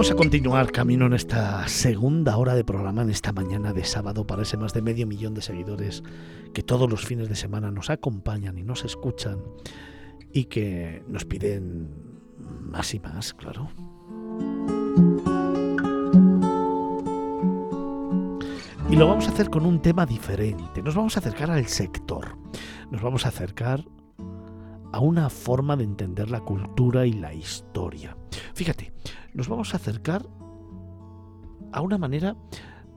Vamos a continuar camino en esta segunda hora de programa, en esta mañana de sábado, para ese más de medio millón de seguidores que todos los fines de semana nos acompañan y nos escuchan y que nos piden más y más, claro. Y lo vamos a hacer con un tema diferente. Nos vamos a acercar al sector. Nos vamos a acercar a una forma de entender la cultura y la historia. Fíjate, nos vamos a acercar a una manera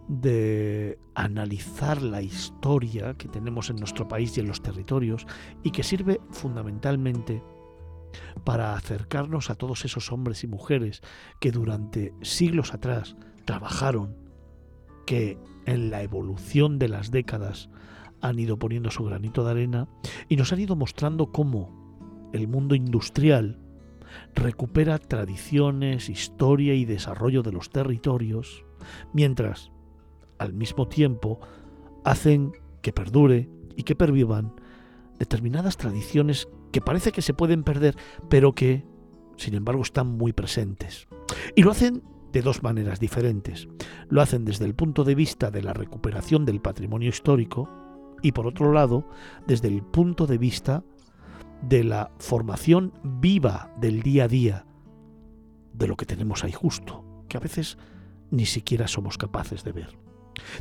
de analizar la historia que tenemos en nuestro país y en los territorios y que sirve fundamentalmente para acercarnos a todos esos hombres y mujeres que durante siglos atrás trabajaron, que en la evolución de las décadas han ido poniendo su granito de arena y nos han ido mostrando cómo el mundo industrial recupera tradiciones, historia y desarrollo de los territorios, mientras al mismo tiempo hacen que perdure y que pervivan determinadas tradiciones que parece que se pueden perder, pero que, sin embargo, están muy presentes. Y lo hacen de dos maneras diferentes. Lo hacen desde el punto de vista de la recuperación del patrimonio histórico y por otro lado desde el punto de vista de la formación viva del día a día de lo que tenemos ahí justo, que a veces ni siquiera somos capaces de ver.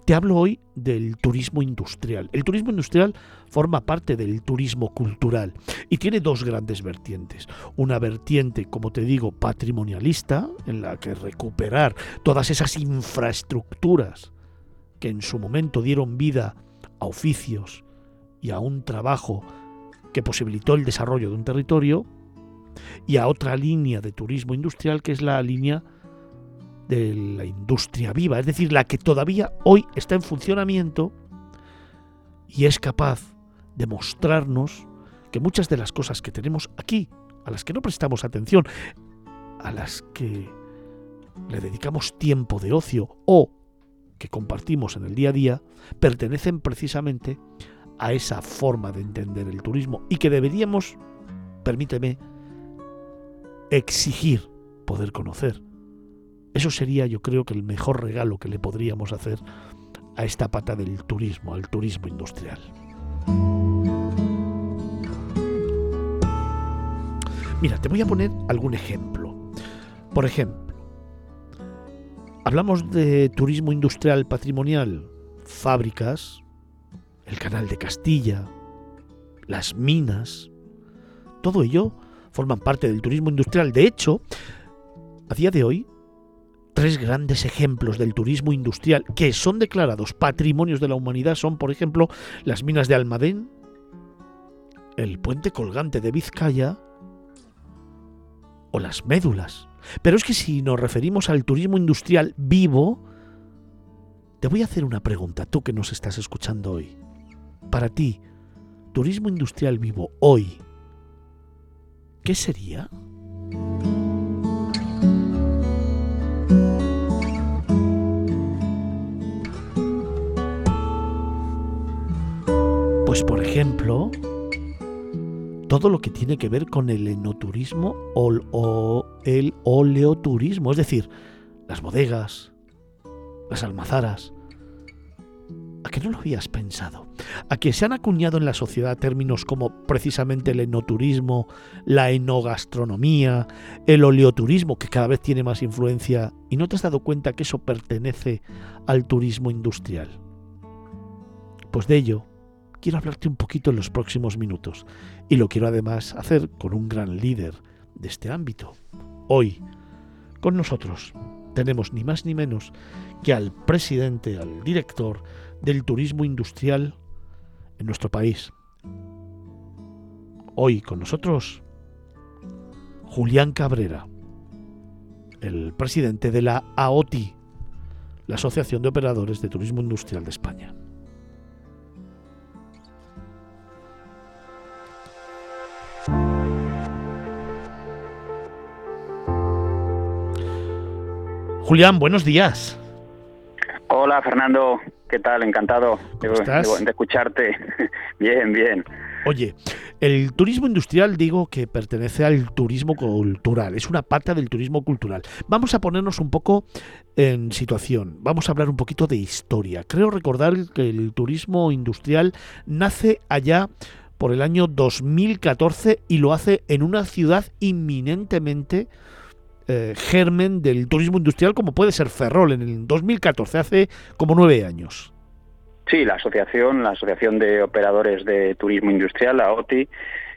Te hablo hoy del turismo industrial. El turismo industrial forma parte del turismo cultural y tiene dos grandes vertientes. Una vertiente, como te digo, patrimonialista, en la que recuperar todas esas infraestructuras que en su momento dieron vida a oficios y a un trabajo que posibilitó el desarrollo de un territorio, y a otra línea de turismo industrial que es la línea de la industria viva, es decir, la que todavía hoy está en funcionamiento y es capaz de mostrarnos que muchas de las cosas que tenemos aquí, a las que no prestamos atención, a las que le dedicamos tiempo de ocio o que compartimos en el día a día, pertenecen precisamente a esa forma de entender el turismo y que deberíamos, permíteme, exigir poder conocer eso sería yo creo que el mejor regalo que le podríamos hacer a esta pata del turismo, al turismo industrial. Mira, te voy a poner algún ejemplo. Por ejemplo, hablamos de turismo industrial patrimonial, fábricas, el canal de Castilla, las minas, todo ello forman parte del turismo industrial. De hecho, a día de hoy, Tres grandes ejemplos del turismo industrial que son declarados patrimonios de la humanidad son, por ejemplo, las minas de Almadén, el puente colgante de Vizcaya o las médulas. Pero es que si nos referimos al turismo industrial vivo, te voy a hacer una pregunta, tú que nos estás escuchando hoy. Para ti, turismo industrial vivo hoy, ¿qué sería? Pues por ejemplo, todo lo que tiene que ver con el enoturismo o, el oleoturismo, es decir, las bodegas, las almazaras. ¿A qué no lo habías pensado? ¿A que se han acuñado en la sociedad términos como precisamente el enoturismo, la enogastronomía, el oleoturismo, que cada vez tiene más influencia, y no te has dado cuenta que eso pertenece al turismo industrial? Pues de ello quiero hablarte un poquito en los próximos minutos y lo quiero además hacer con un gran líder de este ámbito. Hoy, con nosotros, tenemos ni más ni menos que al presidente, al director del turismo industrial en nuestro país. Hoy con nosotros, Julián Cabrera, el presidente de la AOTI, la Asociación de Operadores de Turismo Industrial de España. Julián, buenos días. Hola Fernando, ¿qué tal? Encantado de, escucharte. bien, bien. Oye, el turismo industrial digo que pertenece al turismo cultural, es una pata del turismo cultural. Vamos a ponernos un poco en situación, vamos a hablar un poquito de historia. Creo recordar que el turismo industrial nace allá por el año 2014 y lo hace en una ciudad inminentemente eh, germen del turismo industrial como puede ser Ferrol en el 2014, hace como nueve años. Sí, la asociación, la Asociación de Operadores de Turismo Industrial, la OTI,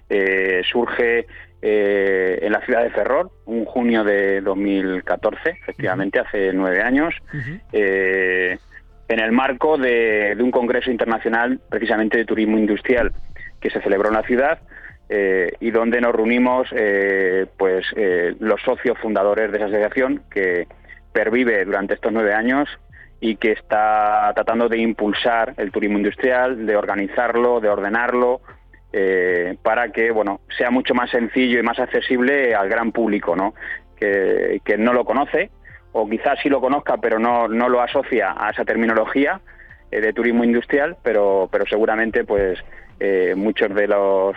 eh, surge eh, en la ciudad de Ferrol, un junio de 2014, efectivamente, hace nueve años, eh, en el marco de, un congreso internacional precisamente de turismo industrial que se celebró en la ciudad y donde nos reunimos pues los socios fundadores de esa asociación que pervive durante estos nueve años y que está tratando de impulsar el turismo industrial, de organizarlo, de ordenarlo, eh, para que bueno sea mucho más sencillo y más accesible al gran público, ¿no? Que, no lo conoce o quizás sí lo conozca pero no, no lo asocia a esa terminología eh, de turismo industrial, pero, pero seguramente pues eh, muchos de los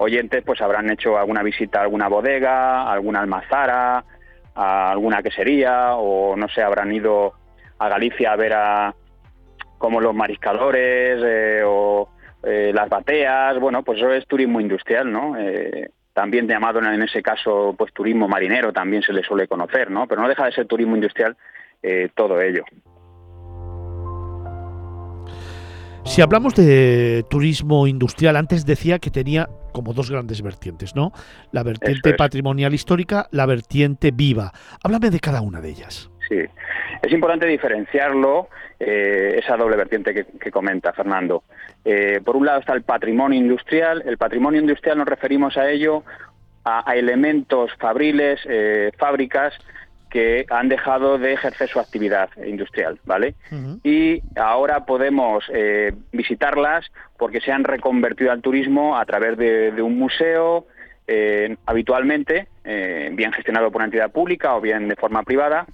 oyentes pues habrán hecho alguna visita a alguna bodega, alguna almazara, a alguna quesería o no sé, habrán ido a Galicia a ver a como los mariscadores eh, o eh, las bateas, bueno, pues eso es turismo industrial, ¿no? Eh, también llamado en ese caso pues turismo marinero también se le suele conocer, ¿no? Pero no deja de ser turismo industrial todo ello. Si hablamos de turismo industrial, antes decía que tenía como dos grandes vertientes, ¿no? La vertiente patrimonial histórica, la vertiente viva. Háblame de cada una de ellas. Sí, es importante diferenciarlo, eh, esa doble vertiente que, comenta Fernando. Eh, por un lado está el patrimonio industrial. El patrimonio industrial nos referimos a ello, a, elementos fabriles, eh, fábricas que han dejado de ejercer su actividad industrial, ¿vale? Y ahora podemos visitarlas porque se han reconvertido al turismo a través de, un museo, habitualmente, bien gestionado por una entidad pública o bien de forma privada,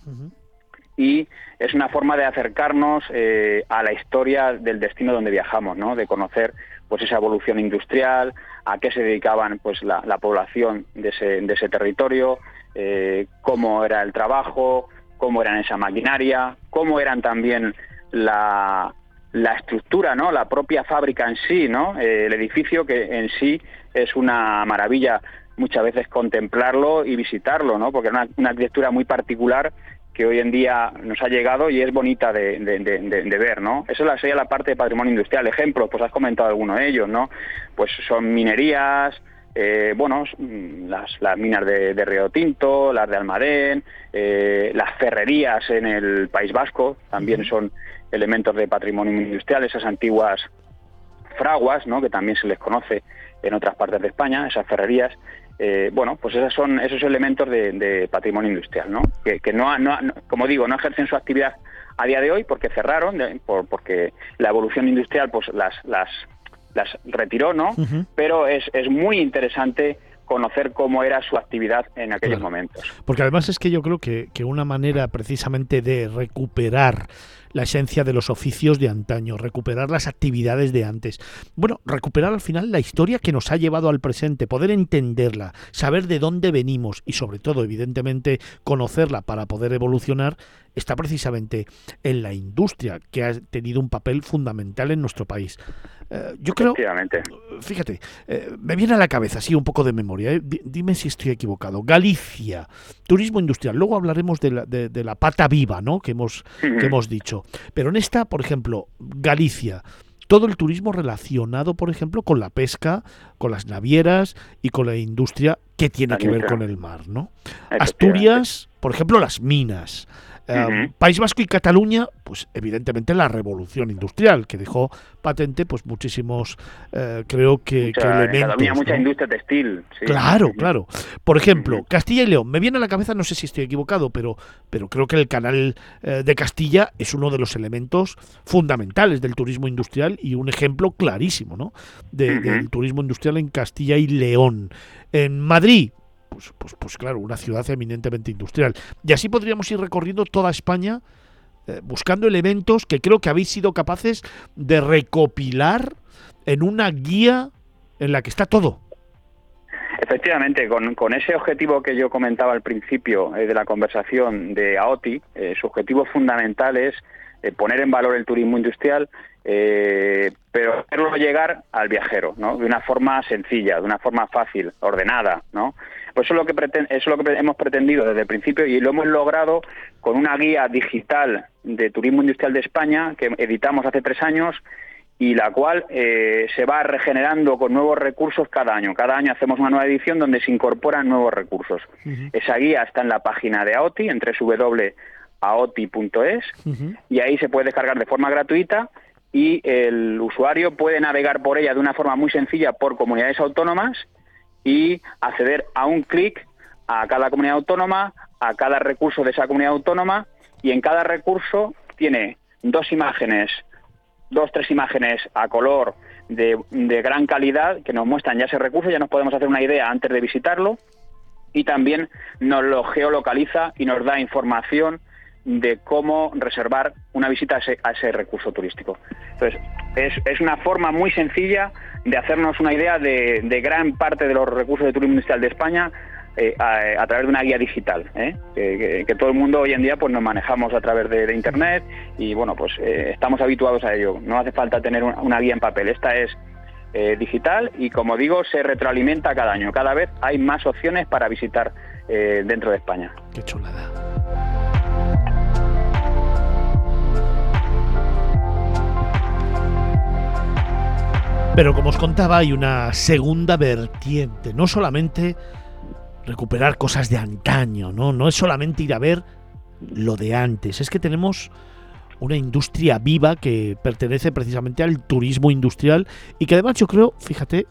y es una forma de acercarnos eh, a la historia del destino donde viajamos, ¿no? de conocer pues esa evolución industrial, a qué se dedicaban pues la, población de ese, de ese territorio, eh, cómo era el trabajo, cómo eran esa maquinaria, cómo eran también la, la estructura, ¿no? la propia fábrica en sí, ¿no? Eh, el edificio que en sí es una maravilla muchas veces contemplarlo y visitarlo, ¿no? porque es una, arquitectura muy particular que hoy en día nos ha llegado y es bonita de, ver, ¿no? Eso sería la parte de patrimonio industrial. Ejemplos, pues has comentado alguno de ellos, ¿no? Pues son minerías, eh, bueno, mm, las, minas de, Río Tinto, las de Almadén, eh, las ferrerías en el País Vasco, también son elementos de patrimonio industrial, esas antiguas fraguas, ¿no? que también se les conoce en otras partes de España, esas ferrerías, eh, bueno, pues esos son esos elementos de, patrimonio industrial, ¿no? Que, no, como digo, no ejercen su actividad a día de hoy porque cerraron, porque la evolución industrial pues las, las, las retiró, ¿no? Pero es, es muy interesante conocer cómo era su actividad en aquellos momentos. Porque además es que yo creo que, que una manera precisamente de recuperar la esencia de los oficios de antaño, recuperar las actividades de antes. Bueno, recuperar al final la historia que nos ha llevado al presente, poder entenderla, saber de dónde venimos y sobre todo, evidentemente, conocerla para poder evolucionar, está precisamente en la industria, que ha tenido un papel fundamental en nuestro país. Eh, yo creo, fíjate, eh, me viene a la cabeza, así un poco de memoria, eh, dime si estoy equivocado. Galicia, turismo industrial, luego hablaremos de la, de, la pata viva, ¿no? Que hemos, que hemos dicho. Pero en esta, por ejemplo, Galicia, todo el turismo relacionado, por ejemplo, con la pesca, con las navieras y con la industria que tiene que ver con el mar, ¿no? Asturias, por ejemplo, las minas. Em, País Vasco y Cataluña, pues evidentemente la revolución industrial, que dejó patente pues muchísimos, eh, creo que, elementos. mucha industria textil. Claro, claro. Por ejemplo, Castilla y León, me viene a la cabeza, no sé si estoy equivocado, pero, pero creo que el canal eh, de Castilla es uno de los elementos fundamentales del turismo industrial y un ejemplo clarísimo ¿no? del turismo industrial en Castilla y León. En Madrid, pues, pues, pues, claro, una ciudad eminentemente industrial. Y así podríamos ir recorriendo toda España eh, buscando elementos que creo que habéis sido capaces de recopilar en una guía en la que está todo. Efectivamente, con, ese objetivo que yo comentaba al principio eh, de la conversación de AOTI, eh, su objetivo fundamental es eh, poner en valor el turismo industrial, pero hacerlo llegar al viajero, ¿no? De una forma sencilla, de una forma fácil, ordenada, ¿no? Pues eso es lo que eso es lo que hemos pretendido desde el principio y lo hemos logrado con una guía digital de turismo industrial de España que editamos hace tres años y la cual eh, se va regenerando con nuevos recursos cada año. Cada año hacemos una nueva edición donde se incorporan nuevos recursos. Esa guía está en la página de AOTI, en www.aoti.es, y ahí se puede descargar de forma gratuita y el usuario puede navegar por ella de una forma muy sencilla por comunidades autónomas y acceder a un clic a cada comunidad autónoma, a cada recurso de esa comunidad autónoma, y en cada recurso tiene dos imágenes dos, tres imágenes a color de, gran calidad que nos muestran ya ese recurso, ya nos podemos hacer una idea antes de visitarlo y también nos lo geolocaliza y nos da información de cómo reservar una visita a ese, recurso turístico. Entonces, es, una forma muy sencilla de hacernos una idea de, de gran parte de los recursos de turismo industrial de España eh, a, través de una guía digital, ¿eh? que, todo el mundo hoy en día pues nos manejamos a través de, internet y bueno pues eh, estamos habituados a ello. No hace falta tener una, guía en papel. Esta es digital y como digo se retroalimenta cada año. Cada vez hay más opciones para visitar dentro de España. Qué chulada. Pero como os contaba, hay una segunda vertiente, no solamente recuperar cosas de antaño, ¿no? No es solamente ir a ver lo de antes, es que tenemos una industria viva que pertenece precisamente al turismo industrial y que además yo creo, fíjate,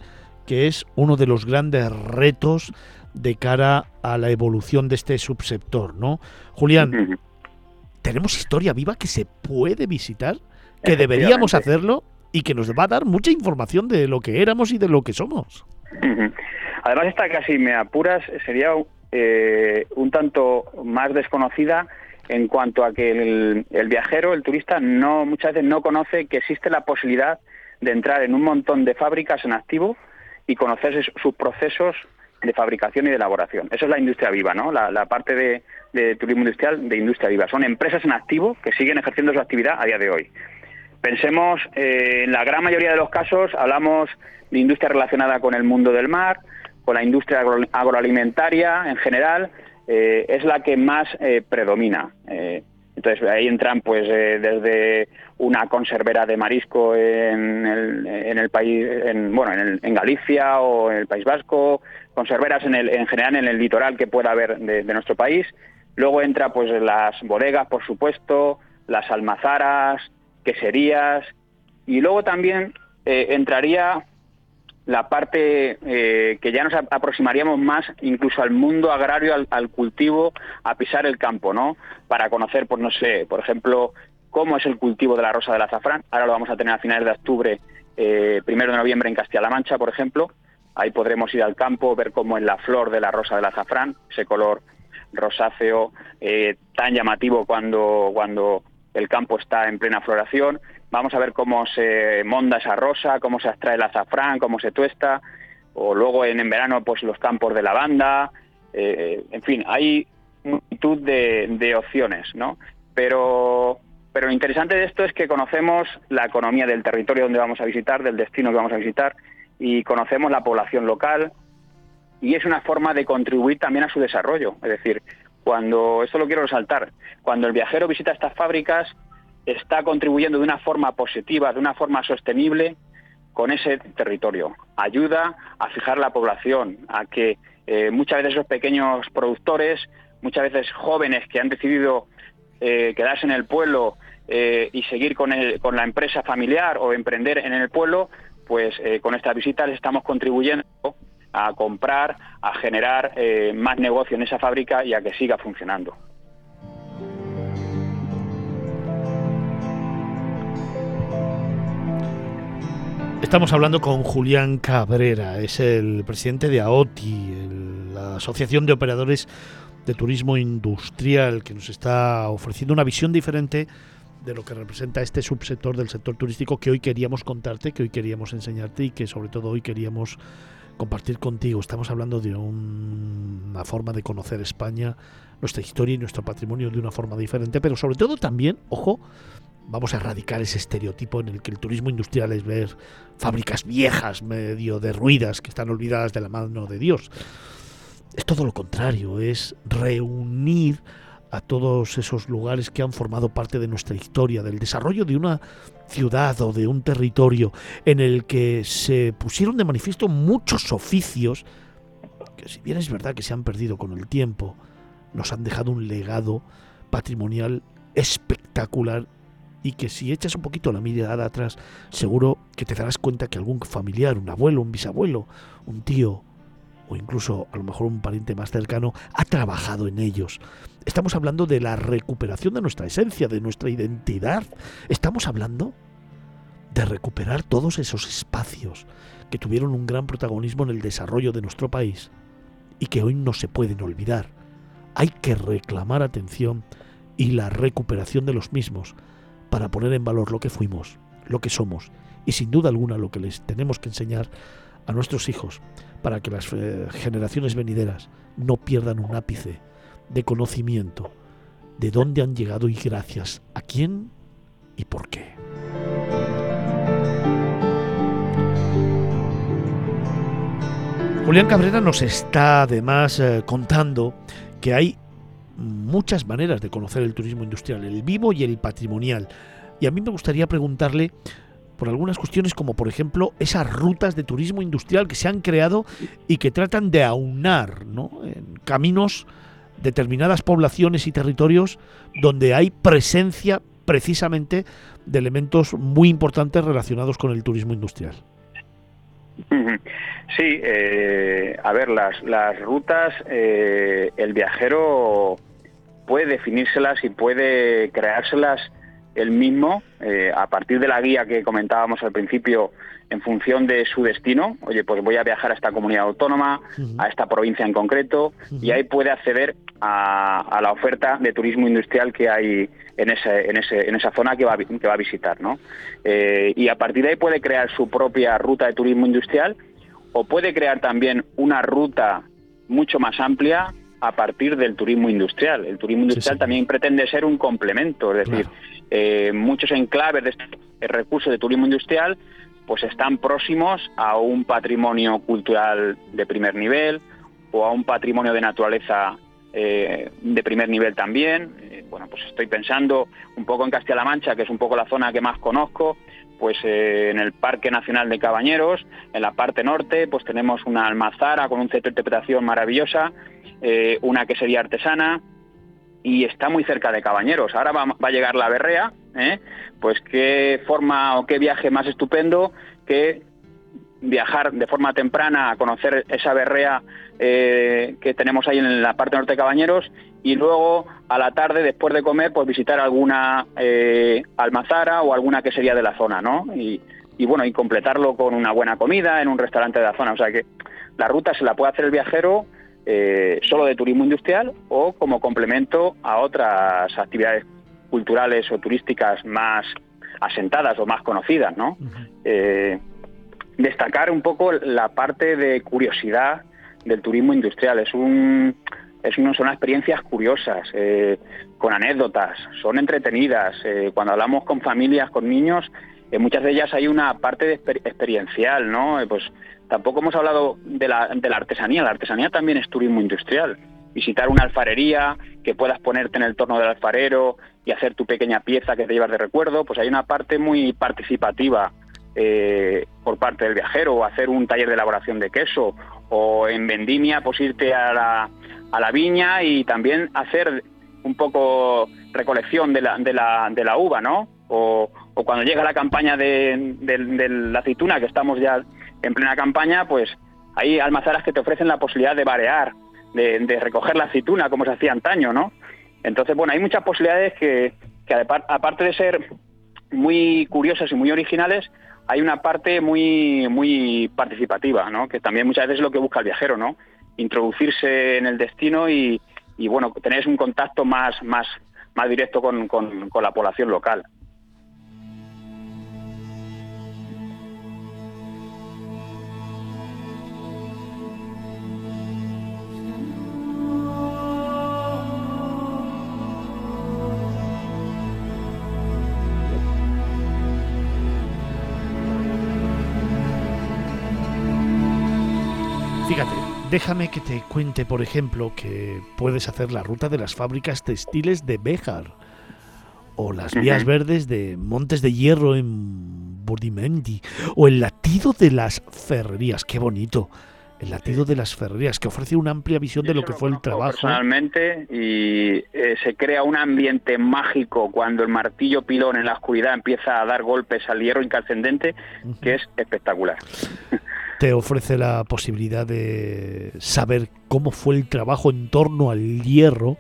que es uno de los grandes retos de cara a la evolución de este subsector, ¿no? Julián, tenemos historia viva que se puede visitar, que deberíamos hacerlo y que nos va a dar mucha información de lo que éramos y de lo que somos. Además, esta casi me apuras sería eh, un tanto más desconocida en cuanto a que el, viajero, el turista, no muchas veces no conoce que existe la posibilidad de entrar en un montón de fábricas en activo y conocer sus procesos de fabricación y de elaboración. Eso es la industria viva, ¿no? La, parte de, turismo industrial de industria viva. Son empresas en activo que siguen ejerciendo su actividad a día de hoy. Pensemos, eh, en la gran mayoría de los casos hablamos de industria relacionada con el mundo del mar, con la industria agroalimentaria en general, eh, es la que más eh, predomina. Eh, entonces ahí entran pues desde una conservera de marisco en el, país, en, bueno, en, Galicia o en el País Vasco, conserveras en, el, en general en el litoral que pueda haber de, de nuestro país. Luego entra pues las bodegas, por supuesto, las almazaras, queserías y luego también entraría la parte eh, que ya nos aproximaríamos más incluso al mundo agrario, al, cultivo, a pisar el campo, ¿no? Para conocer, pues no sé, por ejemplo, cómo es el cultivo de la rosa del azafrán. Ahora lo vamos a tener a finales de octubre, eh, primero de noviembre en Castilla-La Mancha, por ejemplo. Ahí podremos ir al campo, ver cómo es la flor de la rosa del azafrán, ese color rosáceo eh, tan llamativo cuando, cuando el campo está en plena floración vamos a ver cómo se monda esa rosa, cómo se extrae el azafrán, cómo se tuesta, o luego en, verano pues los campos de lavanda, eh, en fin, hay multitud de, opciones, ¿no? Pero, pero lo interesante de esto es que conocemos la economía del territorio donde vamos a visitar, del destino que vamos a visitar, y conocemos la población local, y es una forma de contribuir también a su desarrollo. Es decir, cuando, esto lo quiero resaltar, cuando el viajero visita estas fábricas, está contribuyendo de una forma positiva, de una forma sostenible con ese territorio. Ayuda a fijar la población, a que eh, muchas veces esos pequeños productores, muchas veces jóvenes que han decidido eh, quedarse en el pueblo eh, y seguir con, con la empresa familiar o emprender en el pueblo, pues con estas visitas estamos contribuyendo a comprar, a generar más negocio en esa fábrica y a que siga funcionando. Estamos hablando con Julián Cabrera, es el presidente de AOTI, la Asociación de Operadores de Turismo Industrial, que nos está ofreciendo una visión diferente de lo que representa este subsector del sector turístico que hoy queríamos contarte, que hoy queríamos enseñarte y que sobre todo hoy queríamos compartir contigo. Estamos hablando de una forma de conocer España, nuestra historia y nuestro patrimonio de una forma diferente, pero sobre todo también, ojo, vamos a erradicar ese estereotipo en el que el turismo industrial es ver fábricas viejas, medio derruidas, que están olvidadas de la mano de Dios. Es todo lo contrario, es reunir a todos esos lugares que han formado parte de nuestra historia, del desarrollo de una ciudad o de un territorio en el que se pusieron de manifiesto muchos oficios que si bien es verdad que se han perdido con el tiempo, nos han dejado un legado patrimonial espectacular y que si echas un poquito la mirada atrás, seguro que te darás cuenta que algún familiar, un abuelo, un bisabuelo, un tío o incluso a lo mejor un pariente más cercano ha trabajado en ellos. Estamos hablando de la recuperación de nuestra esencia, de nuestra identidad. Estamos hablando de recuperar todos esos espacios que tuvieron un gran protagonismo en el desarrollo de nuestro país y que hoy no se pueden olvidar. Hay que reclamar atención y la recuperación de los mismos para poner en valor lo que fuimos, lo que somos y sin duda alguna lo que les tenemos que enseñar a nuestros hijos para que las eh, generaciones venideras no pierdan un ápice de conocimiento de dónde han llegado y gracias a quién y por qué. Julián Cabrera nos está además eh, contando que hay muchas maneras de conocer el turismo industrial, el vivo y el patrimonial. Y a mí me gustaría preguntarle por algunas cuestiones como por ejemplo esas rutas de turismo industrial que se han creado y que tratan de aunar ¿no? en caminos determinadas poblaciones y territorios donde hay presencia precisamente de elementos muy importantes relacionados con el turismo industrial. Sí, eh, a ver, las, las rutas, eh, el viajero puede definírselas y puede creárselas él mismo, eh, a partir de la guía que comentábamos al principio, en función de su destino, oye, pues voy a viajar a esta comunidad autónoma, a esta provincia en concreto, y ahí puede acceder a, la oferta de turismo industrial que hay en, ese, en, ese, en esa zona que va, que va a visitar, ¿no? Eh, y a partir de ahí puede crear su propia ruta de turismo industrial o puede crear también una ruta mucho más amplia a partir del turismo industrial. El turismo industrial también pretende ser un complemento, es decir, eh, muchos enclaves de este recurso de turismo industrial pues están próximos a un patrimonio cultural de primer nivel o a un patrimonio de naturaleza eh, de primer nivel también. Eh, bueno, pues estoy pensando un poco en Castilla-La Mancha, que es un poco la zona que más conozco, pues en el Parque Nacional de Cabañeros, en la parte norte, pues tenemos una almazara con un centro de interpretación maravillosa, una que sería artesana, y está muy cerca de Cabañeros. Ahora va, a llegar la berrea, ¿eh? pues qué forma o qué viaje más estupendo que viajar de forma temprana a conocer esa berrea eh, que tenemos ahí en la parte norte de Cabañeros y luego a la tarde, después de comer, pues visitar alguna eh, almazara o alguna que sería de la zona, ¿no? Y, y bueno, y completarlo con una buena comida en un restaurante de la zona. O sea que la ruta se la puede hacer el viajero eh, solo de turismo industrial o como complemento a otras actividades culturales o turísticas más asentadas o más conocidas, ¿no? Eh, destacar un poco la parte de curiosidad del turismo industrial. Es un, es son unas experiencias curiosas, eh, con anécdotas, son entretenidas. cuando hablamos con familias, con niños, en muchas de ellas hay una parte de experiencial, ¿no? pues Tampoco hemos hablado de la, de la artesanía. La artesanía también es turismo industrial. Visitar una alfarería, que puedas ponerte en el torno del alfarero y hacer tu pequeña pieza que te llevas de recuerdo, pues hay una parte muy participativa eh, por parte del viajero, o hacer un taller de elaboración de queso, o en vendimia, pues irte a la, a la viña y también hacer un poco recolección de la, de la, de la uva, ¿no? O, o cuando llega la campaña de, de, la aceituna, que estamos ya en plena campaña, pues hay almazaras que te ofrecen la posibilidad de varear, de, recoger la aceituna como se hacía antaño, ¿no? Entonces, bueno, hay muchas posibilidades que, aparte de ser muy curiosas y muy originales, hay una parte muy muy participativa, ¿no? Que también muchas veces es lo que busca el viajero, ¿no? Introducirse en el destino y, bueno, tener un contacto más más más directo con, con la población local. Déjame que te cuente, por ejemplo, que puedes hacer la ruta de las fábricas textiles de Béjar o las vías verdes de Montes de Hierro en Burdimendi o el latido de las ferrerías, qué bonito. El latido de las ferrerías, que ofrece una amplia visión de lo que fue el trabajo. Personalmente, y eh, se crea un ambiente mágico cuando el martillo pilón en la oscuridad empieza a dar golpes al hierro incandescente, que es espectacular. Te ofrece la posibilidad de saber cómo fue el trabajo en torno al hierro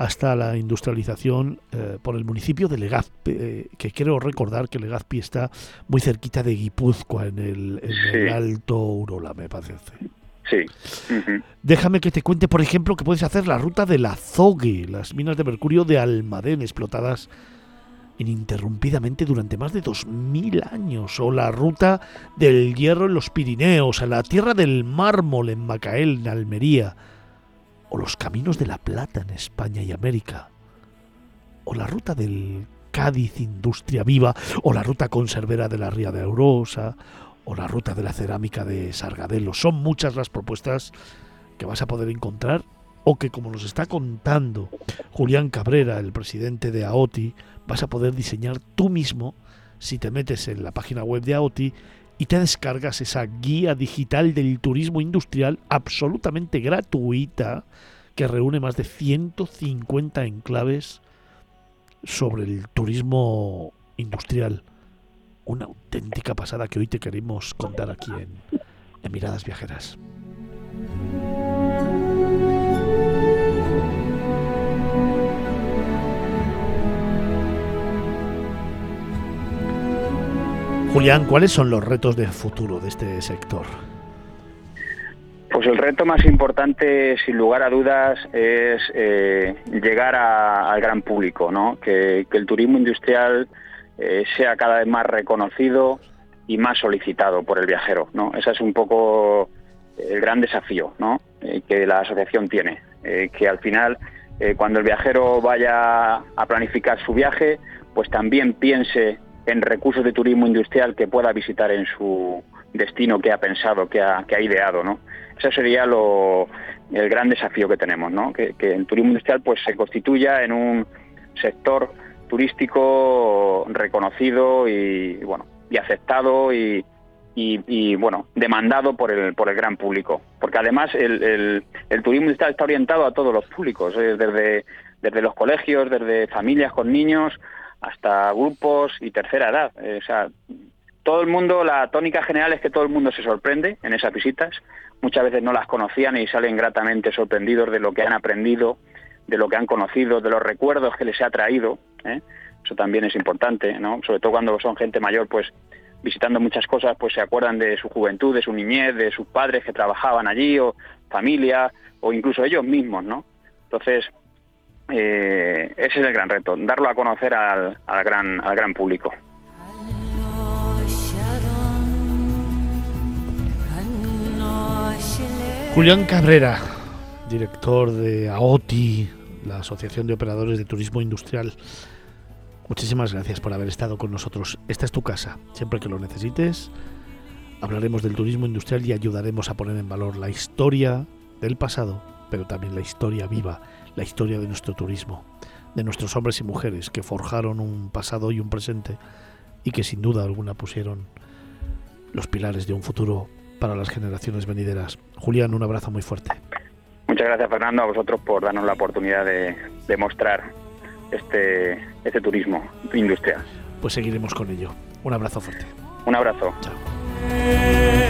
hasta la industrialización eh, por el municipio de Legazpi, eh, que quiero recordar que Legazpi está muy cerquita de Guipúzcoa, en el, Alto Urola, me parece. Sí. Déjame que te cuente, por ejemplo, que puedes hacer la ruta de la Zogue, las minas de mercurio de Almadén, explotadas ininterrumpidamente durante más de 2.000 años, o la ruta del hierro en los Pirineos, a la tierra del mármol en Macael, en Almería, o los caminos de la plata en España y América, o la ruta del Cádiz Industria Viva, o la ruta conservera de la Ría de Eurosa, o la ruta de la cerámica de Sargadelo. Son muchas las propuestas que vas a poder encontrar o que, como nos está contando Julián Cabrera, el presidente de AOTI, vas a poder diseñar tú mismo si te metes en la página web de AOTI y te descargas esa guía digital del turismo industrial absolutamente gratuita que reúne más de 150 enclaves sobre el turismo industrial. Una auténtica pasada que hoy te queremos contar aquí en, Miradas Viajeras. Julián, ¿cuáles son los retos de futuro de este sector? Pues el reto más importante, sin lugar a dudas, es eh, llegar al gran público, ¿no? que, el turismo industrial eh, sea cada vez más reconocido y más solicitado por el viajero. ¿no? Ese es un poco el gran desafío ¿no? Eh, que la asociación tiene, que al final, cuando el viajero vaya a planificar su viaje, pues también piense en recursos de turismo industrial que pueda visitar en su destino que ha pensado, que ha, que ha ideado, ¿no? Ese sería lo, el gran desafío que tenemos, ¿no? Que, el turismo industrial pues se constituya en un sector turístico reconocido y bueno y aceptado y, y, bueno demandado por el por el gran público porque además el, el, turismo industrial está orientado a todos los públicos desde desde los colegios desde familias con niños hasta grupos y tercera edad. Eh, o sea, todo el mundo, la tónica general es que todo el mundo se sorprende en esas visitas. Muchas veces no las conocían y salen gratamente sorprendidos de lo que han aprendido, de lo que han conocido, de los recuerdos que les ha traído. ¿eh? Eso también es importante, ¿no? Sobre todo cuando son gente mayor, pues visitando muchas cosas, pues se acuerdan de su juventud, de su niñez, de sus padres que trabajaban allí, o familia, o incluso ellos mismos, ¿no? Entonces, eh, ese es el gran reto, darlo a conocer al, gran, al gran público. Julián Cabrera, director de AOTI, la Asociación de Operadores de Turismo Industrial. Muchísimas gracias por haber estado con nosotros. Esta es tu casa. Siempre que lo necesites, hablaremos del turismo industrial y ayudaremos a poner en valor la historia del pasado, pero también la historia viva la historia de nuestro turismo, de nuestros hombres y mujeres que forjaron un pasado y un presente y que sin duda alguna pusieron los pilares de un futuro para las generaciones venideras. Julián, un abrazo muy fuerte. Muchas gracias Fernando a vosotros por darnos la oportunidad de, de mostrar este, este turismo industrial. Pues seguiremos con ello. Un abrazo fuerte. Un abrazo. Chao.